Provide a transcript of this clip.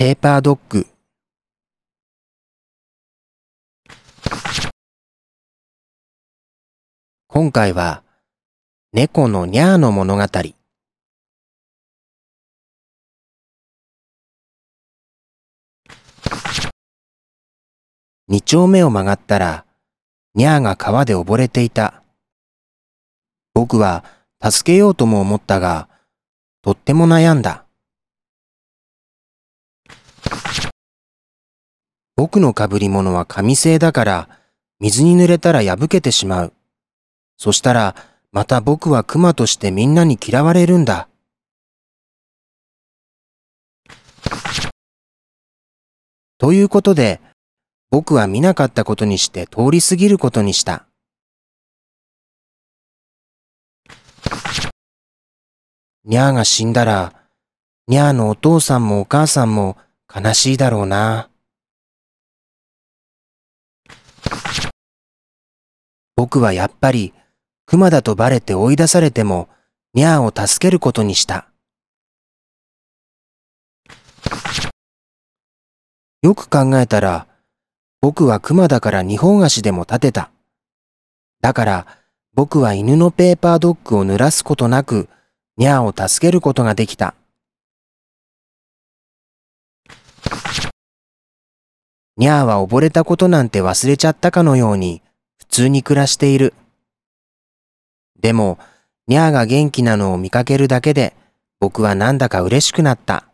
ペーパードッグ。今回は猫のニャーの物語。二丁目を曲がったらニャーが川で溺れていた。僕は助けようとも思ったがとっても悩んだ。僕の被り物は紙製だから水に濡れたら破けてしまう。そしたらまた僕は熊としてみんなに嫌われるんだ。ということで僕は見なかったことにして通り過ぎることにした。にゃーが死んだら、にゃーのお父さんもお母さんも悲しいだろうな。僕はやっぱり、熊だとバレて追い出されても、ニャーを助けることにした。よく考えたら、僕は熊だから二本足でも立てた。だから、僕は犬のペーパードッグを濡らすことなく、ニャーを助けることができた。ニャーは溺れたことなんて忘れちゃったかのように通に暮らしている。でも、ニャーが元気なのを見かけるだけで僕はなんだか嬉しくなった。